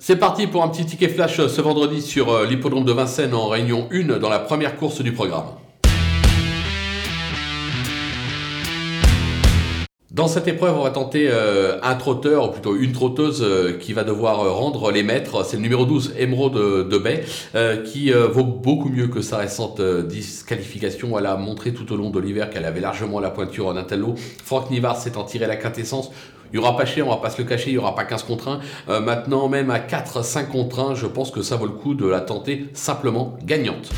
C'est parti pour un petit ticket flash ce vendredi sur euh, l'hippodrome de Vincennes en réunion 1 dans la première course du programme. Dans cette épreuve, on va tenter euh, un trotteur, ou plutôt une trotteuse, euh, qui va devoir euh, rendre les maîtres. C'est le numéro 12, Emerald de, Bay, qui vaut beaucoup mieux que sa récente disqualification. Elle a montré tout au long de l'hiver qu'elle avait largement la pointure en intello. Franck Nivard s'est en tiré la quintessence. Il n'y aura pas cher, on va pas se le cacher, il n'y aura pas 15 contre 1. maintenant, même à 4, 5 contre 1, je pense que ça vaut le coup de la tenter simplement gagnante.